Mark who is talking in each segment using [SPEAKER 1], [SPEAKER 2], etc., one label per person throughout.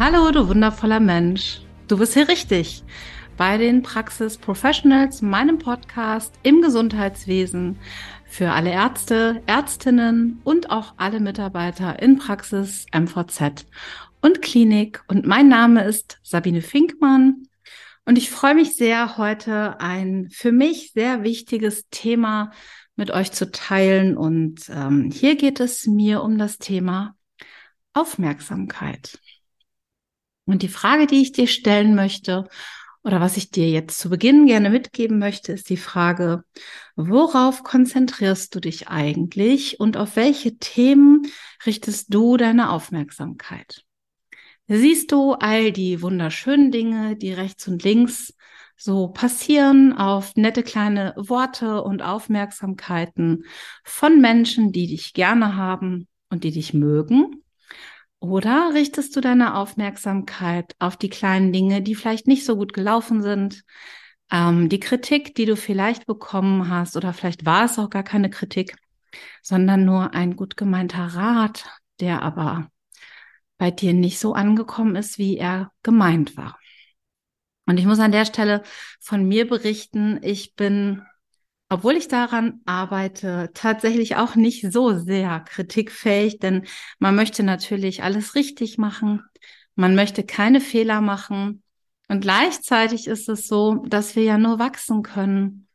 [SPEAKER 1] Hallo, du wundervoller Mensch. Du bist hier richtig. Bei den Praxis Professionals, meinem Podcast im Gesundheitswesen für alle Ärzte, Ärztinnen und auch alle Mitarbeiter in Praxis, MVZ und Klinik. Und mein Name ist Sabine Finkmann. Und ich freue mich sehr, heute ein für mich sehr wichtiges Thema mit euch zu teilen. Und ähm, hier geht es mir um das Thema Aufmerksamkeit. Und die Frage, die ich dir stellen möchte, oder was ich dir jetzt zu Beginn gerne mitgeben möchte, ist die Frage, worauf konzentrierst du dich eigentlich und auf welche Themen richtest du deine Aufmerksamkeit? Siehst du all die wunderschönen Dinge, die rechts und links so passieren auf nette kleine Worte und Aufmerksamkeiten von Menschen, die dich gerne haben und die dich mögen? Oder richtest du deine Aufmerksamkeit auf die kleinen Dinge, die vielleicht nicht so gut gelaufen sind, ähm, die Kritik, die du vielleicht bekommen hast, oder vielleicht war es auch gar keine Kritik, sondern nur ein gut gemeinter Rat, der aber bei dir nicht so angekommen ist, wie er gemeint war. Und ich muss an der Stelle von mir berichten, ich bin obwohl ich daran arbeite, tatsächlich auch nicht so sehr kritikfähig, denn man möchte natürlich alles richtig machen, man möchte keine Fehler machen. Und gleichzeitig ist es so, dass wir ja nur wachsen können,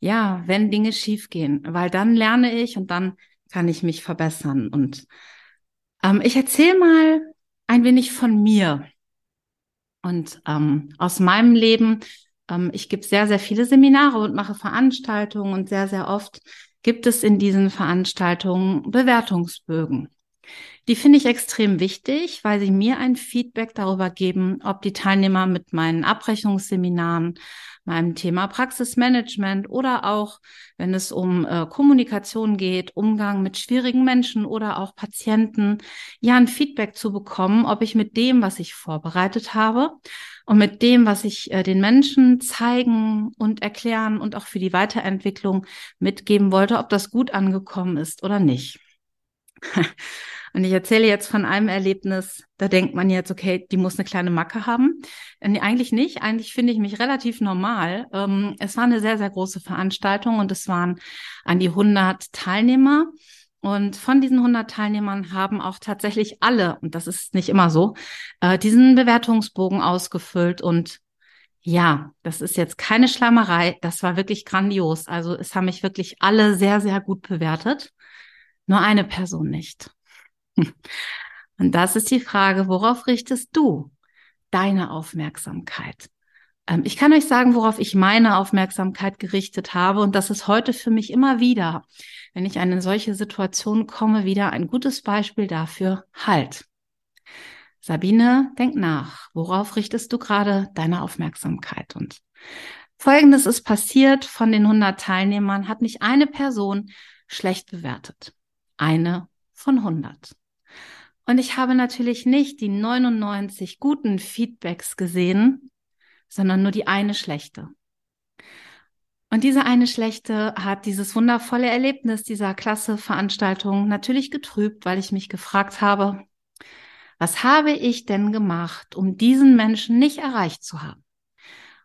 [SPEAKER 1] ja, wenn Dinge schiefgehen, weil dann lerne ich und dann kann ich mich verbessern. Und ähm, ich erzähle mal ein wenig von mir. Und ähm, aus meinem Leben ähm, ich gebe sehr, sehr viele Seminare und mache Veranstaltungen und sehr, sehr oft gibt es in diesen Veranstaltungen Bewertungsbögen. Die finde ich extrem wichtig, weil sie mir ein Feedback darüber geben, ob die Teilnehmer mit meinen Abrechnungsseminaren, meinem Thema Praxismanagement oder auch, wenn es um äh, Kommunikation geht, Umgang mit schwierigen Menschen oder auch Patienten, ja ein Feedback zu bekommen, ob ich mit dem, was ich vorbereitet habe, und mit dem, was ich äh, den Menschen zeigen und erklären und auch für die Weiterentwicklung mitgeben wollte, ob das gut angekommen ist oder nicht. Und ich erzähle jetzt von einem Erlebnis, da denkt man jetzt, okay, die muss eine kleine Macke haben. Nee, eigentlich nicht. Eigentlich finde ich mich relativ normal. Ähm, es war eine sehr, sehr große Veranstaltung und es waren an die 100 Teilnehmer. Und von diesen 100 Teilnehmern haben auch tatsächlich alle, und das ist nicht immer so, äh, diesen Bewertungsbogen ausgefüllt. Und ja, das ist jetzt keine Schlammerei. Das war wirklich grandios. Also es haben mich wirklich alle sehr, sehr gut bewertet. Nur eine Person nicht. Und das ist die Frage, worauf richtest du deine Aufmerksamkeit? Ähm, ich kann euch sagen, worauf ich meine Aufmerksamkeit gerichtet habe. Und das ist heute für mich immer wieder wenn ich in eine solche Situation komme, wieder ein gutes Beispiel dafür, halt. Sabine, denk nach. Worauf richtest du gerade deine Aufmerksamkeit? Und Folgendes ist passiert. Von den 100 Teilnehmern hat mich eine Person schlecht bewertet. Eine von 100. Und ich habe natürlich nicht die 99 guten Feedbacks gesehen, sondern nur die eine schlechte. Und diese eine schlechte hat dieses wundervolle Erlebnis dieser Klasse-Veranstaltung natürlich getrübt, weil ich mich gefragt habe, was habe ich denn gemacht, um diesen Menschen nicht erreicht zu haben?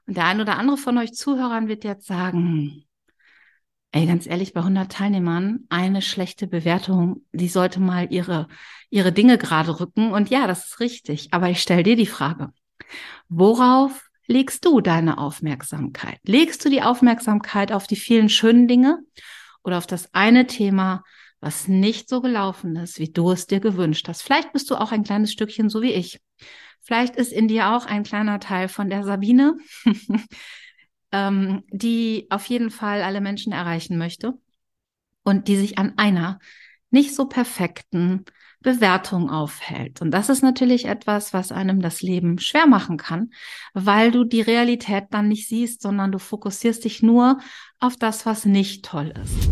[SPEAKER 1] Und der ein oder andere von euch Zuhörern wird jetzt sagen, ey, ganz ehrlich, bei 100 Teilnehmern eine schlechte Bewertung, die sollte mal ihre, ihre Dinge gerade rücken. Und ja, das ist richtig. Aber ich stelle dir die Frage, worauf legst du deine Aufmerksamkeit? Legst du die Aufmerksamkeit auf die vielen schönen Dinge oder auf das eine Thema, was nicht so gelaufen ist, wie du es dir gewünscht hast? Vielleicht bist du auch ein kleines Stückchen so wie ich. Vielleicht ist in dir auch ein kleiner Teil von der Sabine, ähm, die auf jeden Fall alle Menschen erreichen möchte und die sich an einer nicht so perfekten Bewertung aufhält. Und das ist natürlich etwas, was einem das Leben schwer machen kann, weil du die Realität dann nicht siehst, sondern du fokussierst dich nur auf das, was nicht toll ist.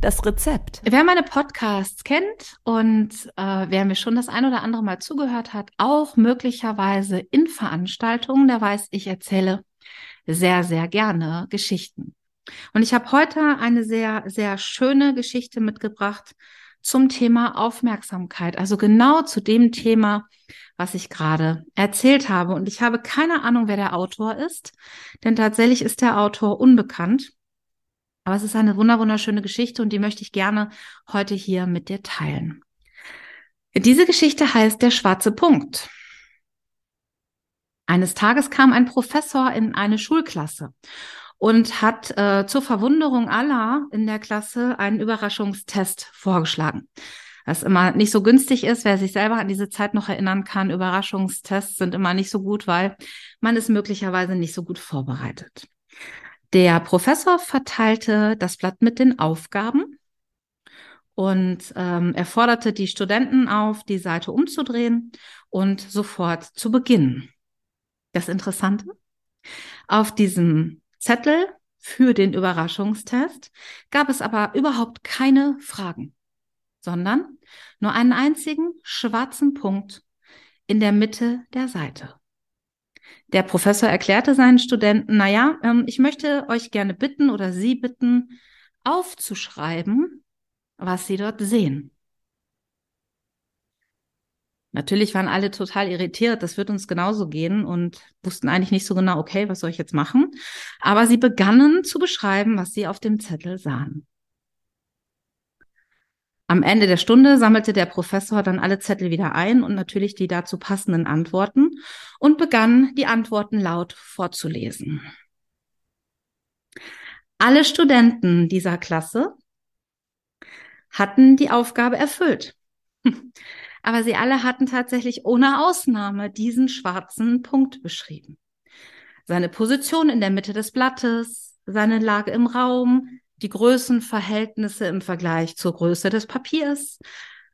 [SPEAKER 2] Das Rezept.
[SPEAKER 1] Wer meine Podcasts kennt und äh, wer mir schon das ein oder andere Mal zugehört hat, auch möglicherweise in Veranstaltungen, der weiß, ich erzähle sehr, sehr gerne Geschichten. Und ich habe heute eine sehr, sehr schöne Geschichte mitgebracht zum Thema Aufmerksamkeit, also genau zu dem Thema, was ich gerade erzählt habe. Und ich habe keine Ahnung, wer der Autor ist, denn tatsächlich ist der Autor unbekannt. Aber es ist eine wunderschöne Geschichte und die möchte ich gerne heute hier mit dir teilen. Diese Geschichte heißt Der schwarze Punkt. Eines Tages kam ein Professor in eine Schulklasse und hat äh, zur Verwunderung aller in der Klasse einen Überraschungstest vorgeschlagen. Was immer nicht so günstig ist, wer sich selber an diese Zeit noch erinnern kann, Überraschungstests sind immer nicht so gut, weil man ist möglicherweise nicht so gut vorbereitet. Der Professor verteilte das Blatt mit den Aufgaben und ähm, er forderte die Studenten auf, die Seite umzudrehen und sofort zu beginnen. Das Interessante, auf diesem Zettel für den Überraschungstest gab es aber überhaupt keine Fragen, sondern nur einen einzigen schwarzen Punkt in der Mitte der Seite. Der Professor erklärte seinen Studenten, na ja, ähm, ich möchte euch gerne bitten oder Sie bitten, aufzuschreiben, was Sie dort sehen. Natürlich waren alle total irritiert, das wird uns genauso gehen und wussten eigentlich nicht so genau, okay, was soll ich jetzt machen? Aber sie begannen zu beschreiben, was sie auf dem Zettel sahen. Am Ende der Stunde sammelte der Professor dann alle Zettel wieder ein und natürlich die dazu passenden Antworten und begann die Antworten laut vorzulesen. Alle Studenten dieser Klasse hatten die Aufgabe erfüllt. aber sie alle hatten tatsächlich ohne Ausnahme diesen schwarzen Punkt beschrieben. Seine Position in der Mitte des Blattes, seine Lage im Raum, die Größenverhältnisse im Vergleich zur Größe des Papiers.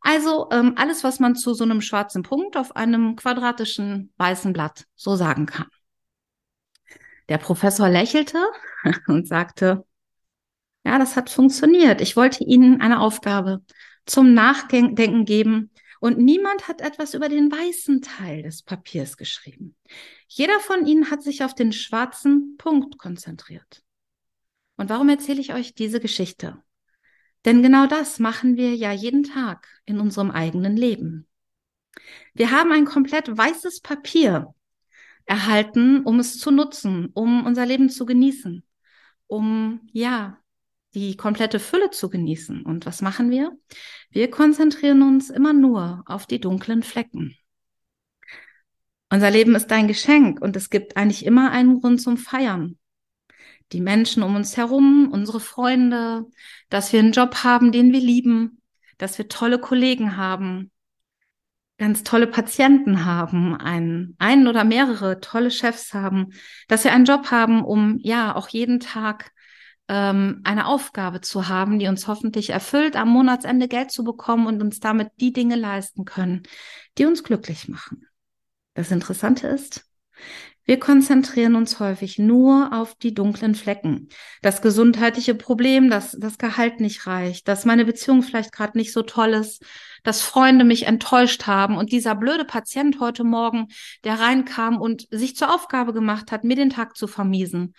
[SPEAKER 1] Also ähm, alles, was man zu so einem schwarzen Punkt auf einem quadratischen weißen Blatt so sagen kann. Der Professor lächelte und sagte, ja, das hat funktioniert. Ich wollte Ihnen eine Aufgabe zum Nachdenken geben, und niemand hat etwas über den weißen Teil des Papiers geschrieben. Jeder von ihnen hat sich auf den schwarzen Punkt konzentriert. Und warum erzähle ich euch diese Geschichte? Denn genau das machen wir ja jeden Tag in unserem eigenen Leben. Wir haben ein komplett weißes Papier erhalten, um es zu nutzen, um unser Leben zu genießen, um, ja, die komplette Fülle zu genießen. Und was machen wir? Wir konzentrieren uns immer nur auf die dunklen Flecken. Unser Leben ist ein Geschenk und es gibt eigentlich immer einen Grund zum Feiern. Die Menschen um uns herum, unsere Freunde, dass wir einen Job haben, den wir lieben, dass wir tolle Kollegen haben, ganz tolle Patienten haben, einen, einen oder mehrere tolle Chefs haben, dass wir einen Job haben, um ja auch jeden Tag ähm, eine Aufgabe zu haben, die uns hoffentlich erfüllt, am Monatsende Geld zu bekommen und uns damit die Dinge leisten können, die uns glücklich machen. Das Interessante ist, wir konzentrieren uns häufig nur auf die dunklen Flecken. Das gesundheitliche Problem, dass das Gehalt nicht reicht, dass meine Beziehung vielleicht gerade nicht so toll ist, dass Freunde mich enttäuscht haben und dieser blöde Patient heute Morgen, der reinkam und sich zur Aufgabe gemacht hat, mir den Tag zu vermiesen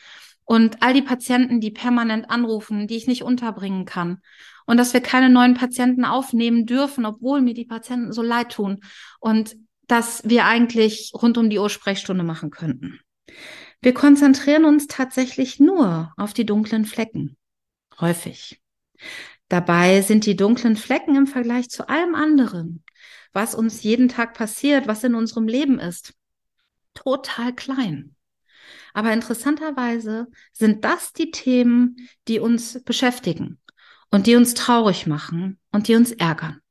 [SPEAKER 1] und all die Patienten, die permanent anrufen, die ich nicht unterbringen kann. Und dass wir keine neuen Patienten aufnehmen dürfen, obwohl mir die Patienten so leid tun. Und dass wir eigentlich rund um die Uhr Sprechstunde machen könnten. Wir konzentrieren uns tatsächlich nur auf die dunklen Flecken. Häufig. Dabei sind die dunklen Flecken im Vergleich zu allem anderen, was uns jeden Tag passiert, was in unserem Leben ist, total klein. Aber interessanterweise sind das die Themen, die uns beschäftigen und die uns traurig machen und die uns ärgern.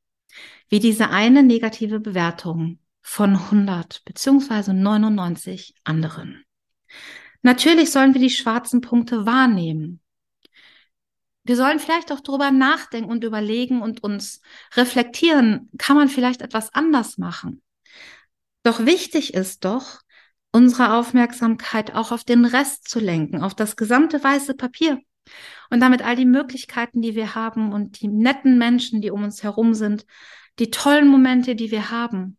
[SPEAKER 1] Wie diese eine negative Bewertung von 100 beziehungsweise 99 anderen. Natürlich sollen wir die schwarzen Punkte wahrnehmen. wir sollen vielleicht auch darüber nachdenken und überlegen und uns reflektieren, kann man vielleicht etwas anders machen. Doch wichtig ist doch, unsere Aufmerksamkeit auch auf den Rest zu lenken, auf das gesamte weiße Papier und damit all die Möglichkeiten, die wir haben und die netten Menschen, die um uns herum sind, die tollen Momente, die wir haben.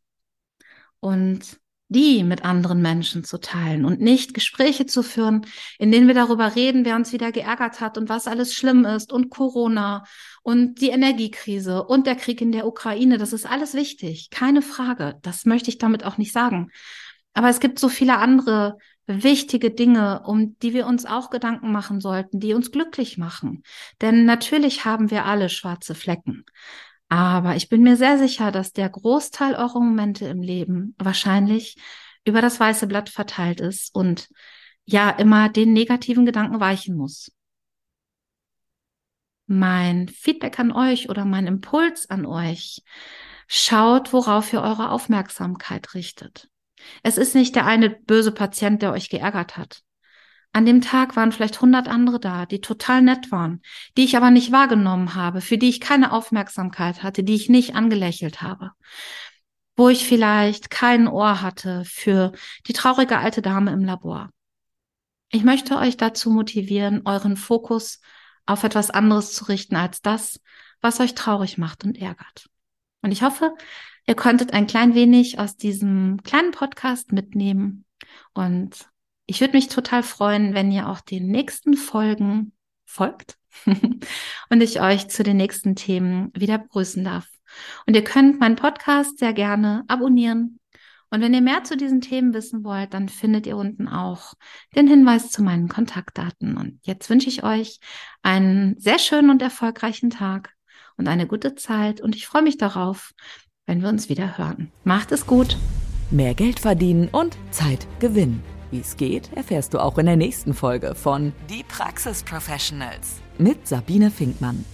[SPEAKER 1] Und die mit anderen Menschen zu teilen und nicht Gespräche zu führen, in denen wir darüber reden, wer uns wieder geärgert hat und was alles schlimm ist und Corona und die Energiekrise und der Krieg in der Ukraine. Das ist alles wichtig, keine Frage. Das möchte ich damit auch nicht sagen. Aber es gibt so viele andere wichtige Dinge, um die wir uns auch Gedanken machen sollten, die uns glücklich machen. Denn natürlich haben wir alle schwarze Flecken. Aber ich bin mir sehr sicher, dass der Großteil eurer Momente im Leben wahrscheinlich über das weiße Blatt verteilt ist und ja immer den negativen Gedanken weichen muss. Mein Feedback an euch oder mein Impuls an euch, schaut, worauf ihr eure Aufmerksamkeit richtet. Es ist nicht der eine böse Patient, der euch geärgert hat. An dem Tag waren vielleicht hundert andere da, die total nett waren, die ich aber nicht wahrgenommen habe, für die ich keine Aufmerksamkeit hatte, die ich nicht angelächelt habe, wo ich vielleicht kein Ohr hatte für die traurige alte Dame im Labor. Ich möchte euch dazu motivieren, euren Fokus auf etwas anderes zu richten als das, was euch traurig macht und ärgert. Und ich hoffe, ihr konntet ein klein wenig aus diesem kleinen Podcast mitnehmen und ich würde mich total freuen, wenn ihr auch den nächsten Folgen folgt und ich euch zu den nächsten Themen wieder begrüßen darf. Und ihr könnt meinen Podcast sehr gerne abonnieren. Und wenn ihr mehr zu diesen Themen wissen wollt, dann findet ihr unten auch den Hinweis zu meinen Kontaktdaten. Und jetzt wünsche ich euch einen sehr schönen und erfolgreichen Tag und eine gute Zeit. Und ich freue mich darauf, wenn wir uns wieder hören. Macht es gut.
[SPEAKER 2] Mehr Geld verdienen und Zeit gewinnen. Wie es geht, erfährst du auch in der nächsten Folge von Die Praxis Professionals mit Sabine Finkmann.